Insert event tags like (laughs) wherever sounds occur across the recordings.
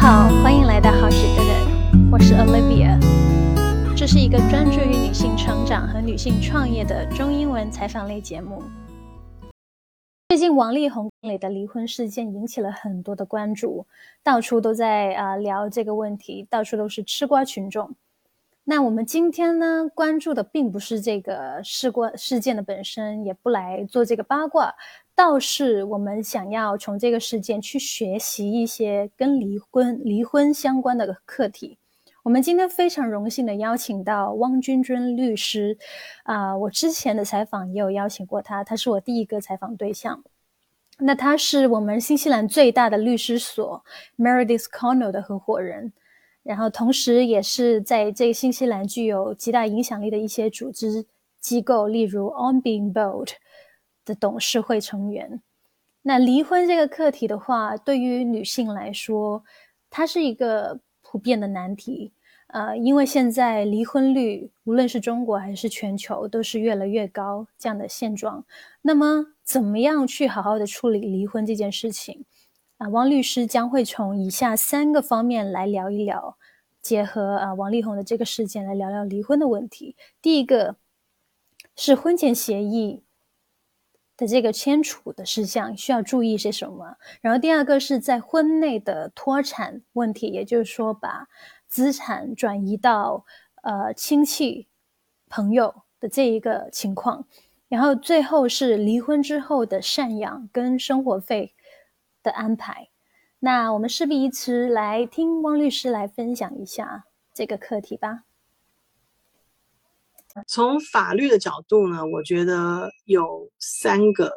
好，欢迎来到好时的人，我是 Olivia。这是一个专注于女性成长和女性创业的中英文采访类节目。最近王力宏里的离婚事件引起了很多的关注，到处都在啊聊这个问题，到处都是吃瓜群众。那我们今天呢，关注的并不是这个事过事件的本身，也不来做这个八卦，倒是我们想要从这个事件去学习一些跟离婚离婚相关的课题。我们今天非常荣幸的邀请到汪君君律师，啊，我之前的采访也有邀请过他，他是我第一个采访对象。那他是我们新西兰最大的律师所 Meredith Connell 的合伙人。然后，同时也是在这个新西兰具有极大影响力的一些组织机构，例如 On Being Bold 的董事会成员。那离婚这个课题的话，对于女性来说，它是一个普遍的难题。呃，因为现在离婚率无论是中国还是全球都是越来越高这样的现状。那么，怎么样去好好的处理离婚这件事情？啊，汪律师将会从以下三个方面来聊一聊，结合啊王力宏的这个事件来聊聊离婚的问题。第一个是婚前协议的这个签署的事项需要注意些什么，然后第二个是在婚内的脱产问题，也就是说把资产转移到呃亲戚朋友的这一个情况，然后最后是离婚之后的赡养跟生活费。的安排，那我们事不宜迟，来听汪律师来分享一下这个课题吧。从法律的角度呢，我觉得有三个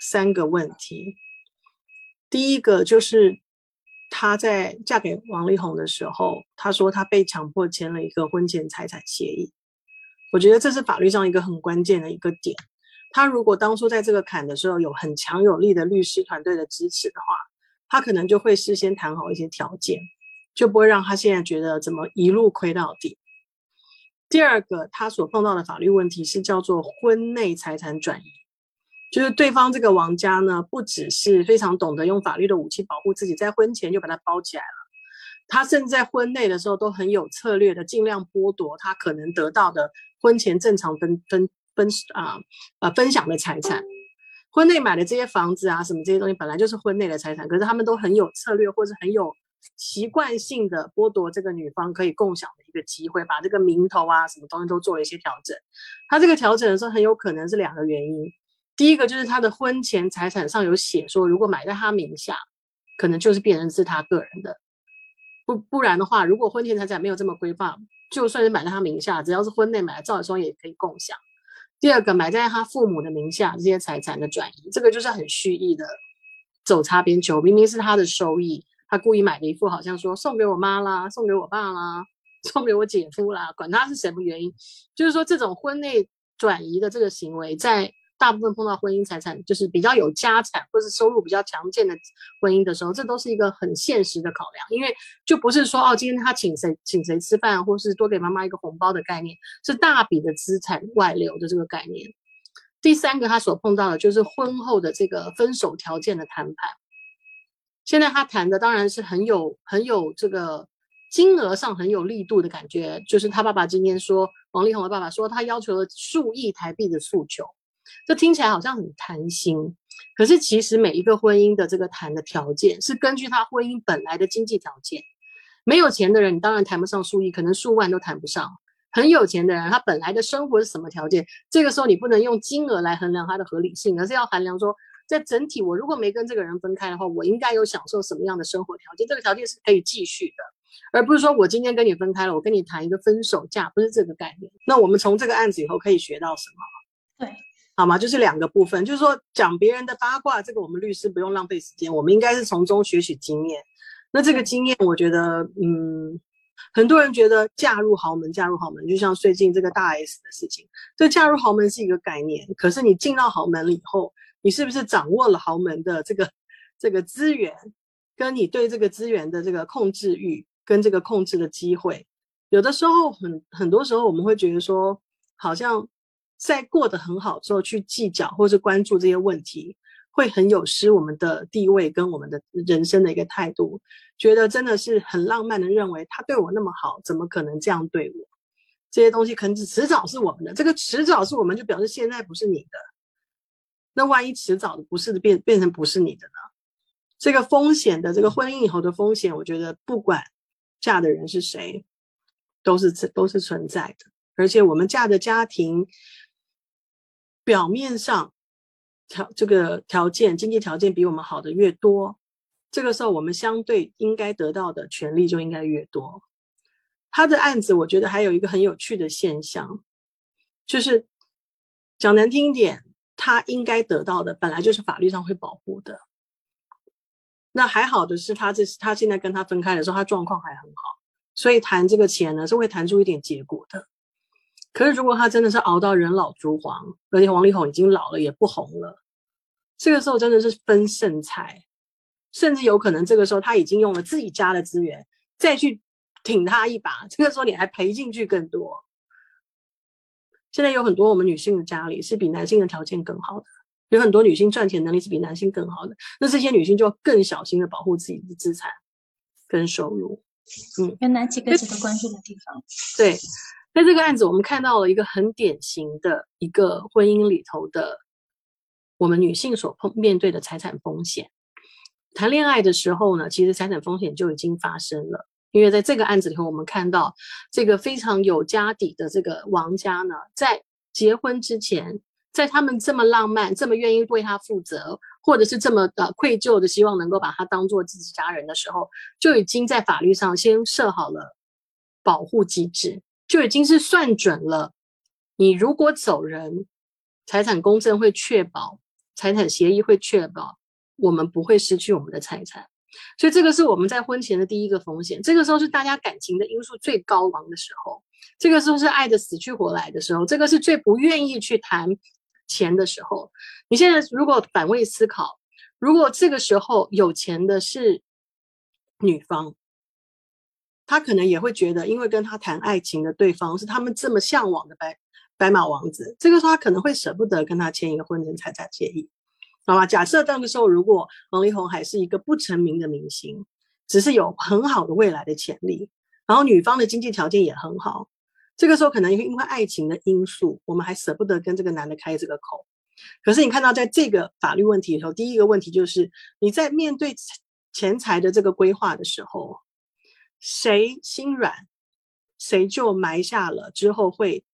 三个问题。第一个就是她在嫁给王力宏的时候，她说她被强迫签了一个婚前财产协议，我觉得这是法律上一个很关键的一个点。他如果当初在这个坎的时候有很强有力的律师团队的支持的话，他可能就会事先谈好一些条件，就不会让他现在觉得怎么一路亏到底。第二个，他所碰到的法律问题是叫做婚内财产转移，就是对方这个王家呢，不只是非常懂得用法律的武器保护自己，在婚前就把它包起来了，他甚至在婚内的时候都很有策略的，尽量剥夺他可能得到的婚前正常分分。分啊啊分享的财产，婚内买的这些房子啊什么这些东西本来就是婚内的财产，可是他们都很有策略或者很有习惯性的剥夺这个女方可以共享的一个机会，把这个名头啊什么东西都做了一些调整。他这个调整的时候很有可能是两个原因，第一个就是他的婚前财产上有写说，如果买在他名下，可能就是变成是他个人的，不不然的话，如果婚前财产没有这么规范，就算是买在他名下，只要是婚内买的，照理说也可以共享。第二个买在他父母的名下这些财产的转移，这个就是很蓄意的走擦边球。明明是他的收益，他故意买了一副好像说送给我妈啦，送给我爸啦，(laughs) 送给我姐夫啦，管他是什么原因，就是说这种婚内转移的这个行为在。大部分碰到婚姻财产就是比较有家产或是收入比较强健的婚姻的时候，这都是一个很现实的考量，因为就不是说哦，今天他请谁请谁吃饭，或是多给妈妈一个红包的概念，是大笔的资产外流的这个概念。第三个，他所碰到的就是婚后的这个分手条件的谈判。现在他谈的当然是很有很有这个金额上很有力度的感觉，就是他爸爸今天说，王力宏的爸爸说他要求了数亿台币的诉求。这听起来好像很贪心，可是其实每一个婚姻的这个谈的条件是根据他婚姻本来的经济条件。没有钱的人，你当然谈不上数亿，可能数万都谈不上。很有钱的人，他本来的生活是什么条件？这个时候你不能用金额来衡量他的合理性，而是要衡量说，在整体我如果没跟这个人分开的话，我应该有享受什么样的生活条件？这个条件是可以继续的，而不是说我今天跟你分开了，我跟你谈一个分手价，不是这个概念。那我们从这个案子以后可以学到什么？对。好吗？就是两个部分，就是说讲别人的八卦，这个我们律师不用浪费时间，我们应该是从中学取经验。那这个经验，我觉得，嗯，很多人觉得嫁入豪门，嫁入豪门，就像最近这个大 S 的事情，这嫁入豪门是一个概念。可是你进到豪门了以后，你是不是掌握了豪门的这个这个资源，跟你对这个资源的这个控制欲，跟这个控制的机会？有的时候，很很多时候，我们会觉得说，好像。在过得很好之后去计较或是关注这些问题，会很有失我们的地位跟我们的人生的一个态度，觉得真的是很浪漫的认为他对我那么好，怎么可能这样对我？这些东西可能迟早是我们的，这个迟早是我们就表示现在不是你的。那万一迟早的不是变变成不是你的呢？这个风险的这个婚姻以后的风险，我觉得不管嫁的人是谁，都是都是存在的。而且我们嫁的家庭表面上条这个条件经济条件比我们好的越多，这个时候我们相对应该得到的权利就应该越多。他的案子，我觉得还有一个很有趣的现象，就是讲难听点，他应该得到的本来就是法律上会保护的。那还好的是，他这是他现在跟他分开的时候，他状况还很好，所以谈这个钱呢是会谈出一点结果的。可是如果他真的是熬到人老珠黄，而且王力宏已经老了也不红了，这个时候真的是分剩菜，甚至有可能这个时候他已经用了自己家的资源再去。挺他一把，这个时候你还赔进去更多。现在有很多我们女性的家里是比男性的条件更好的，有很多女性赚钱能力是比男性更好的，那这些女性就要更小心的保护自己的资产跟收入。嗯，有哪几个值得关注的地方？对，在这个案子我们看到了一个很典型的一个婚姻里头的我们女性所碰面对的财产风险。谈恋爱的时候呢，其实财产风险就已经发生了。因为在这个案子里头，我们看到这个非常有家底的这个王家呢，在结婚之前，在他们这么浪漫、这么愿意为他负责，或者是这么的愧疚的希望能够把他当做自己家人的时候，就已经在法律上先设好了保护机制，就已经是算准了，你如果走人，财产公证会确保，财产协议会确保，我们不会失去我们的财产。所以这个是我们在婚前的第一个风险，这个时候是大家感情的因素最高昂的时候，这个时候是爱的死去活来的时候，这个是最不愿意去谈钱的时候。你现在如果反位思考，如果这个时候有钱的是女方，她可能也会觉得，因为跟她谈爱情的对方是他们这么向往的白白马王子，这个时候她可能会舍不得跟他签一个婚前财产协议。好吧，假设那个时候如果王力宏还是一个不成名的明星，只是有很好的未来的潜力，然后女方的经济条件也很好，这个时候可能因为爱情的因素，我们还舍不得跟这个男的开这个口。可是你看到在这个法律问题的时候，第一个问题就是你在面对钱财的这个规划的时候，谁心软，谁就埋下了之后会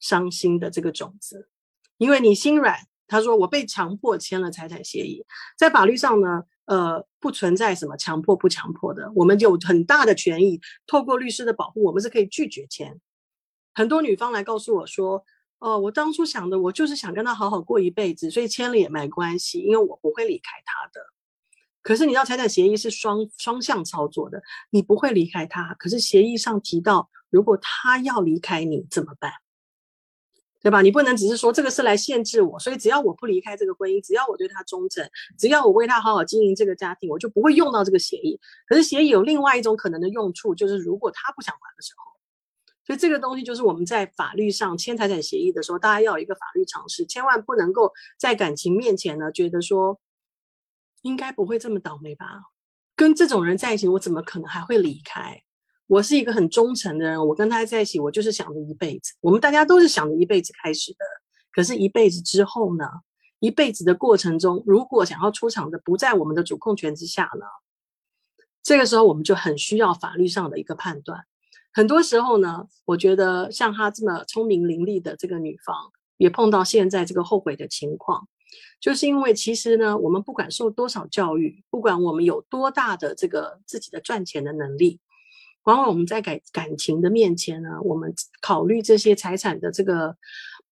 伤心的这个种子，因为你心软。他说：“我被强迫签了财产协议，在法律上呢，呃，不存在什么强迫不强迫的，我们有很大的权益，透过律师的保护，我们是可以拒绝签。很多女方来告诉我说：，哦，我当初想的，我就是想跟他好好过一辈子，所以签了也没关系，因为我不会离开他的。可是你知道，财产协议是双双向操作的，你不会离开他，可是协议上提到，如果他要离开你怎么办？”对吧？你不能只是说这个是来限制我，所以只要我不离开这个婚姻，只要我对他忠诚，只要我为他好好经营这个家庭，我就不会用到这个协议。可是协议有另外一种可能的用处，就是如果他不想还的时候，所以这个东西就是我们在法律上签财产协议的时候，大家要有一个法律常识，千万不能够在感情面前呢，觉得说应该不会这么倒霉吧？跟这种人在一起，我怎么可能还会离开？我是一个很忠诚的人，我跟他在一起，我就是想着一辈子。我们大家都是想着一辈子开始的，可是，一辈子之后呢？一辈子的过程中，如果想要出场的不在我们的主控权之下呢？这个时候，我们就很需要法律上的一个判断。很多时候呢，我觉得像她这么聪明伶俐的这个女方，也碰到现在这个后悔的情况，就是因为其实呢，我们不管受多少教育，不管我们有多大的这个自己的赚钱的能力。往往我们在感感情的面前呢，我们考虑这些财产的这个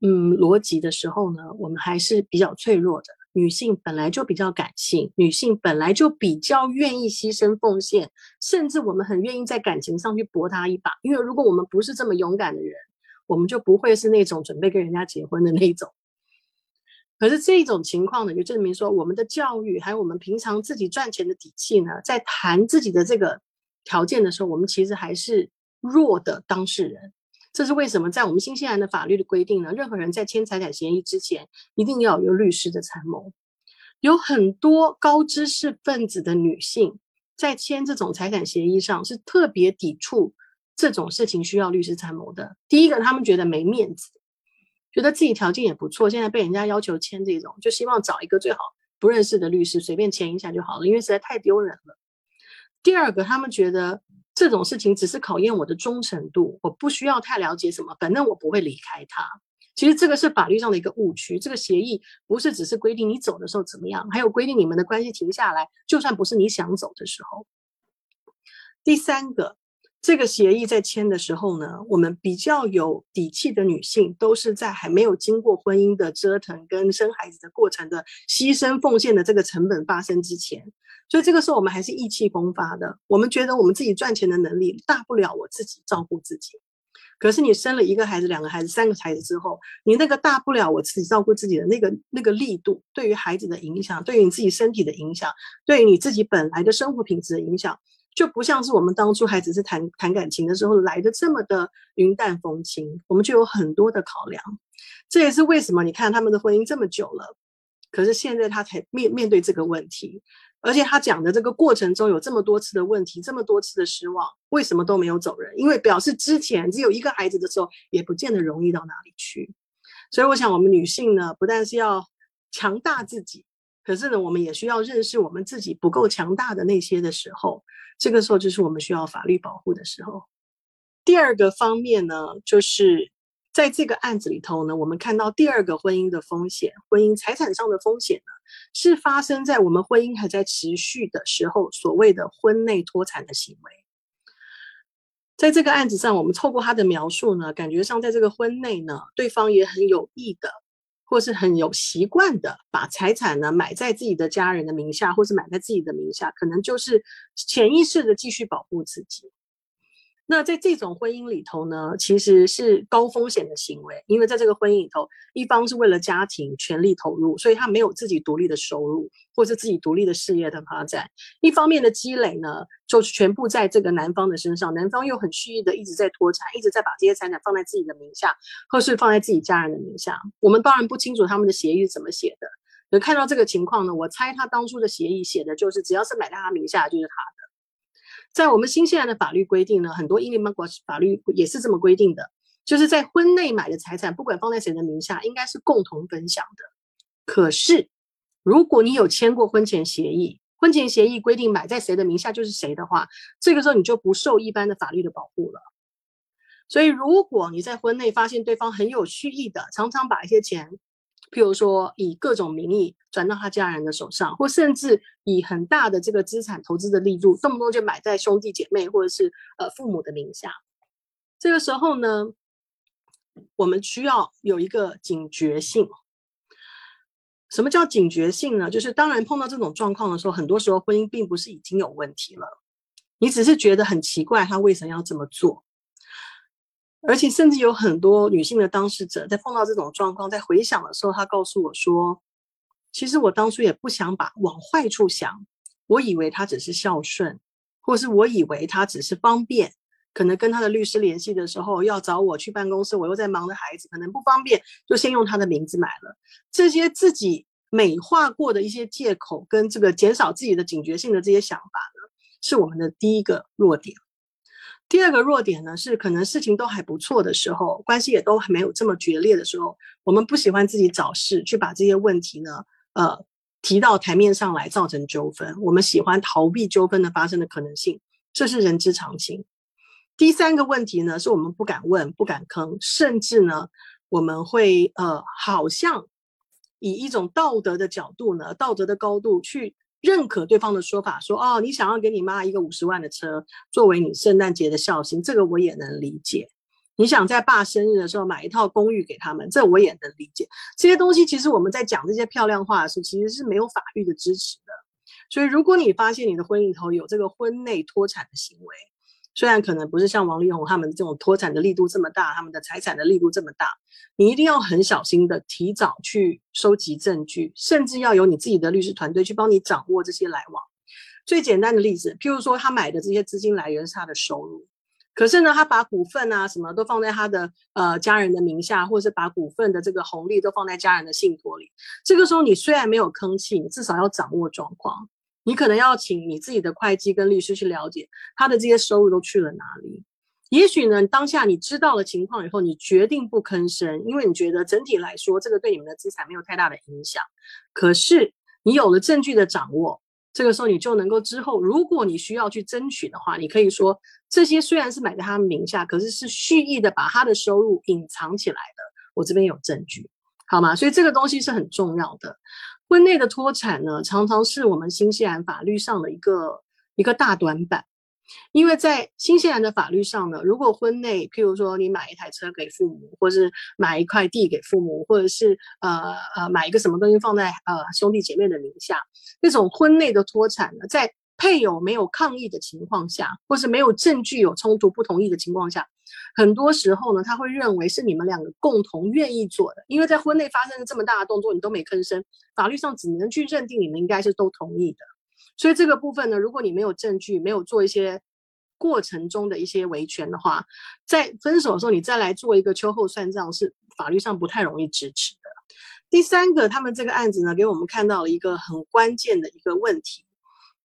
嗯逻辑的时候呢，我们还是比较脆弱的。女性本来就比较感性，女性本来就比较愿意牺牲奉献，甚至我们很愿意在感情上去搏他一把。因为如果我们不是这么勇敢的人，我们就不会是那种准备跟人家结婚的那种。可是这种情况呢，就证明说我们的教育还有我们平常自己赚钱的底气呢，在谈自己的这个。条件的时候，我们其实还是弱的当事人。这是为什么？在我们新西兰的法律的规定呢，任何人在签财产协议之前，一定要有律师的参谋。有很多高知识分子的女性在签这种财产协议上是特别抵触这种事情需要律师参谋的。第一个，他们觉得没面子，觉得自己条件也不错，现在被人家要求签这种，就希望找一个最好不认识的律师随便签一下就好了，因为实在太丢人了。第二个，他们觉得这种事情只是考验我的忠诚度，我不需要太了解什么，反正我不会离开他。其实这个是法律上的一个误区，这个协议不是只是规定你走的时候怎么样，还有规定你们的关系停下来，就算不是你想走的时候。第三个，这个协议在签的时候呢，我们比较有底气的女性都是在还没有经过婚姻的折腾跟生孩子的过程的牺牲奉献的这个成本发生之前，所以这个时候我们还是意气风发的，我们觉得我们自己赚钱的能力大不了我自己照顾自己。可是你生了一个孩子、两个孩子、三个孩子之后，你那个大不了我自己照顾自己的那个那个力度，对于孩子的影响，对于你自己身体的影响，对于你自己本来的生活品质的影响，就不像是我们当初还只是谈谈感情的时候来的这么的云淡风轻。我们就有很多的考量，这也是为什么你看他们的婚姻这么久了，可是现在他才面面对这个问题。而且他讲的这个过程中有这么多次的问题，这么多次的失望，为什么都没有走人？因为表示之前只有一个孩子的时候，也不见得容易到哪里去。所以我想，我们女性呢，不但是要强大自己，可是呢，我们也需要认识我们自己不够强大的那些的时候，这个时候就是我们需要法律保护的时候。第二个方面呢，就是。在这个案子里头呢，我们看到第二个婚姻的风险，婚姻财产上的风险呢，是发生在我们婚姻还在持续的时候，所谓的婚内脱产的行为。在这个案子上，我们透过他的描述呢，感觉上在这个婚内呢，对方也很有意的，或是很有习惯的，把财产呢买在自己的家人的名下，或是买在自己的名下，可能就是潜意识的继续保护自己。那在这种婚姻里头呢，其实是高风险的行为，因为在这个婚姻里头，一方是为了家庭全力投入，所以他没有自己独立的收入，或者自己独立的事业的发展。一方面的积累呢，就是全部在这个男方的身上，男方又很蓄意的一直在脱产，一直在把这些财产放在自己的名下，或是放在自己家人的名下。我们当然不清楚他们的协议是怎么写的，可看到这个情况呢，我猜他当初的协议写的就是，只要是买在他名下就是他。在我们新西兰的法律规定呢，很多英联邦国法律也是这么规定的，就是在婚内买的财产，不管放在谁的名下，应该是共同分享的。可是，如果你有签过婚前协议，婚前协议规定买在谁的名下就是谁的话，这个时候你就不受一般的法律的保护了。所以，如果你在婚内发现对方很有蓄意的，常常把一些钱。譬如说，以各种名义转到他家人的手上，或甚至以很大的这个资产投资的力度，动不动就买在兄弟姐妹或者是呃父母的名下。这个时候呢，我们需要有一个警觉性。什么叫警觉性呢？就是当然碰到这种状况的时候，很多时候婚姻并不是已经有问题了，你只是觉得很奇怪，他为什么要这么做？而且甚至有很多女性的当事者在碰到这种状况，在回想的时候，她告诉我说：“其实我当初也不想把往坏处想，我以为他只是孝顺，或是我以为他只是方便，可能跟他的律师联系的时候要找我去办公室，我又在忙的孩子，可能不方便，就先用他的名字买了。这些自己美化过的一些借口，跟这个减少自己的警觉性的这些想法呢，是我们的第一个弱点。”第二个弱点呢，是可能事情都还不错的时候，关系也都还没有这么决裂的时候，我们不喜欢自己找事去把这些问题呢，呃，提到台面上来造成纠纷。我们喜欢逃避纠纷的发生的可能性，这是人之常情。第三个问题呢，是我们不敢问、不敢吭，甚至呢，我们会呃，好像以一种道德的角度呢，道德的高度去。认可对方的说法，说哦，你想要给你妈一个五十万的车作为你圣诞节的孝心，这个我也能理解。你想在爸生日的时候买一套公寓给他们，这我也能理解。这些东西其实我们在讲这些漂亮话的时候，其实是没有法律的支持的。所以，如果你发现你的婚姻里头有这个婚内脱产的行为，虽然可能不是像王力宏他们这种脱产的力度这么大，他们的财产的力度这么大，你一定要很小心的提早去收集证据，甚至要有你自己的律师团队去帮你掌握这些来往。最简单的例子，譬如说他买的这些资金来源是他的收入，可是呢，他把股份啊什么都放在他的呃家人的名下，或者是把股份的这个红利都放在家人的信托里。这个时候，你虽然没有吭气，你至少要掌握状况。你可能要请你自己的会计跟律师去了解他的这些收入都去了哪里。也许呢，当下你知道了情况以后，你决定不吭声，因为你觉得整体来说这个对你们的资产没有太大的影响。可是你有了证据的掌握。这个时候你就能够之后，如果你需要去争取的话，你可以说这些虽然是买在他名下，可是是蓄意的把他的收入隐藏起来的。我这边有证据，好吗？所以这个东西是很重要的。婚内的脱产呢，常常是我们新西兰法律上的一个一个大短板。因为在新西兰的法律上呢，如果婚内，譬如说你买一台车给父母，或是买一块地给父母，或者是呃呃买一个什么东西放在呃兄弟姐妹的名下，那种婚内的脱产呢，在配偶没有抗议的情况下，或是没有证据有冲突不同意的情况下，很多时候呢，他会认为是你们两个共同愿意做的，因为在婚内发生了这么大的动作，你都没吭声，法律上只能去认定你们应该是都同意的。所以这个部分呢，如果你没有证据，没有做一些过程中的一些维权的话，在分手的时候你再来做一个秋后算账，是法律上不太容易支持的。第三个，他们这个案子呢，给我们看到了一个很关键的一个问题，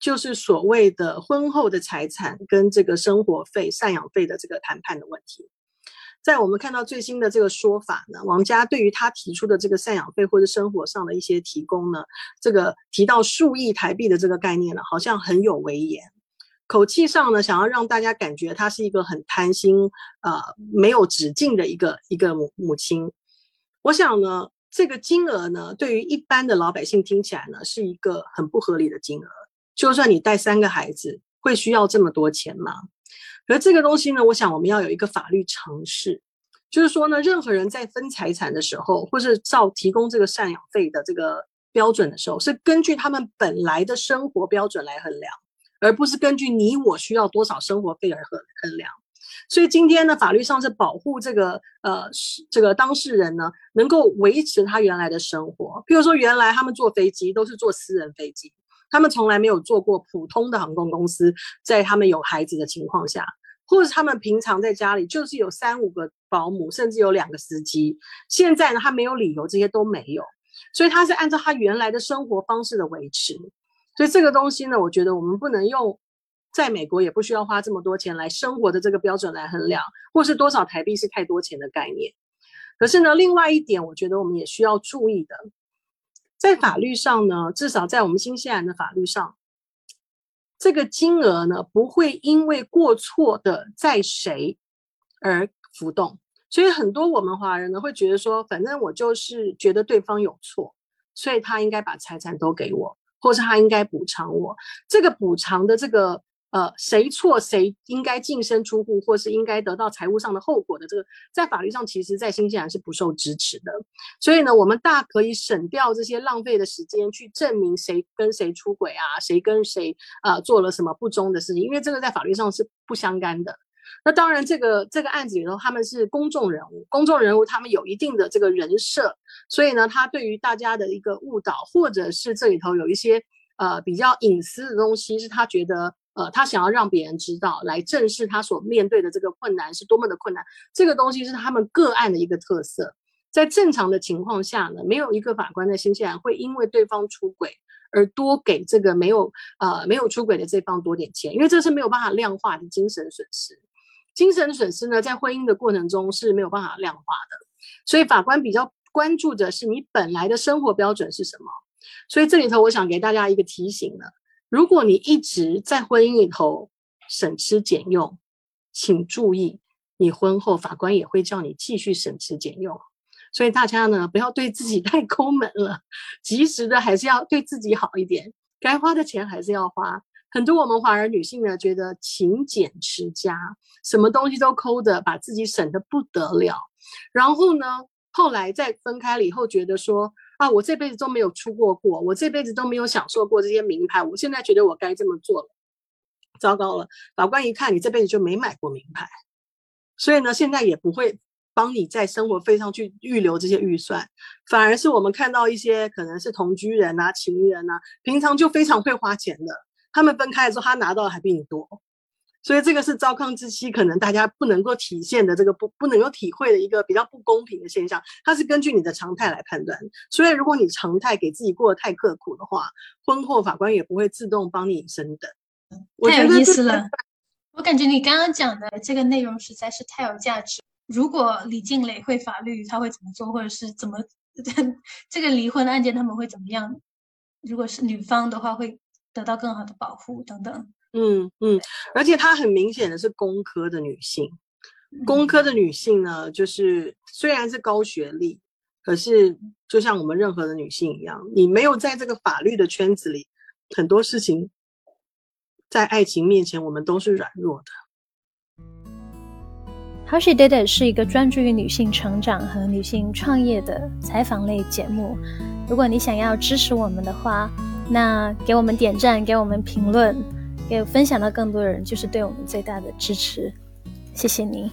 就是所谓的婚后的财产跟这个生活费、赡养费的这个谈判的问题。在我们看到最新的这个说法呢，王家对于他提出的这个赡养费或者生活上的一些提供呢，这个提到数亿台币的这个概念呢，好像很有威严，口气上呢，想要让大家感觉他是一个很贪心、呃没有止境的一个一个母母亲。我想呢，这个金额呢，对于一般的老百姓听起来呢，是一个很不合理的金额。就算你带三个孩子，会需要这么多钱吗？而这个东西呢，我想我们要有一个法律常识，就是说呢，任何人在分财产的时候，或是照提供这个赡养费的这个标准的时候，是根据他们本来的生活标准来衡量，而不是根据你我需要多少生活费而衡衡量。所以今天呢，法律上是保护这个呃这个当事人呢，能够维持他原来的生活。比如说，原来他们坐飞机都是坐私人飞机，他们从来没有做过普通的航空公司，在他们有孩子的情况下。或者他们平常在家里就是有三五个保姆，甚至有两个司机。现在呢，他没有理由，这些都没有，所以他是按照他原来的生活方式的维持。所以这个东西呢，我觉得我们不能用在美国也不需要花这么多钱来生活的这个标准来衡量，或是多少台币是太多钱的概念。可是呢，另外一点，我觉得我们也需要注意的，在法律上呢，至少在我们新西兰的法律上。这个金额呢，不会因为过错的在谁而浮动，所以很多我们华人呢会觉得说，反正我就是觉得对方有错，所以他应该把财产都给我，或是他应该补偿我。这个补偿的这个。呃，谁错谁应该净身出户，或是应该得到财务上的后果的这个，在法律上其实，在新西兰是不受支持的。所以呢，我们大可以省掉这些浪费的时间，去证明谁跟谁出轨啊，谁跟谁啊做了什么不忠的事情，因为这个在法律上是不相干的。那当然，这个这个案子里头，他们是公众人物，公众人物他们有一定的这个人设，所以呢，他对于大家的一个误导，或者是这里头有一些呃比较隐私的东西，是他觉得。呃，他想要让别人知道，来正视他所面对的这个困难是多么的困难。这个东西是他们个案的一个特色。在正常的情况下呢，没有一个法官在新西兰会因为对方出轨而多给这个没有呃没有出轨的这方多点钱，因为这是没有办法量化的精神损失。精神损失呢，在婚姻的过程中是没有办法量化的。所以法官比较关注的是你本来的生活标准是什么。所以这里头我想给大家一个提醒呢。如果你一直在婚姻里头省吃俭用，请注意，你婚后法官也会叫你继续省吃俭用。所以大家呢，不要对自己太抠门了，及时的还是要对自己好一点，该花的钱还是要花。很多我们华人女性呢，觉得勤俭持家，什么东西都抠的，把自己省得不得了。然后呢，后来再分开了以后，觉得说。啊，我这辈子都没有出过国，我这辈子都没有享受过这些名牌，我现在觉得我该这么做了。糟糕了，法官一看你这辈子就没买过名牌，所以呢，现在也不会帮你在生活费上去预留这些预算，反而是我们看到一些可能是同居人啊、情人啊，平常就非常会花钱的，他们分开的时候，他拿到的还比你多。所以这个是糟糠之妻，可能大家不能够体现的这个不不能够体会的一个比较不公平的现象。它是根据你的常态来判断，所以如果你常态给自己过得太刻苦的话，婚后法官也不会自动帮你升等。太有意思了，我感觉你刚刚讲的这个内容实在是太有价值。如果李静蕾会法律，他会怎么做，或者是怎么 (laughs) 这个离婚案件他们会怎么样？如果是女方的话，会得到更好的保护等等。嗯嗯，而且她很明显的是工科的女性，工科的女性呢，就是虽然是高学历，可是就像我们任何的女性一样，你没有在这个法律的圈子里，很多事情在爱情面前，我们都是软弱的。How She Did It 是一个专注于女性成长和女性创业的采访类节目。如果你想要支持我们的话，那给我们点赞，给我们评论。给分享到更多的人，就是对我们最大的支持。谢谢你。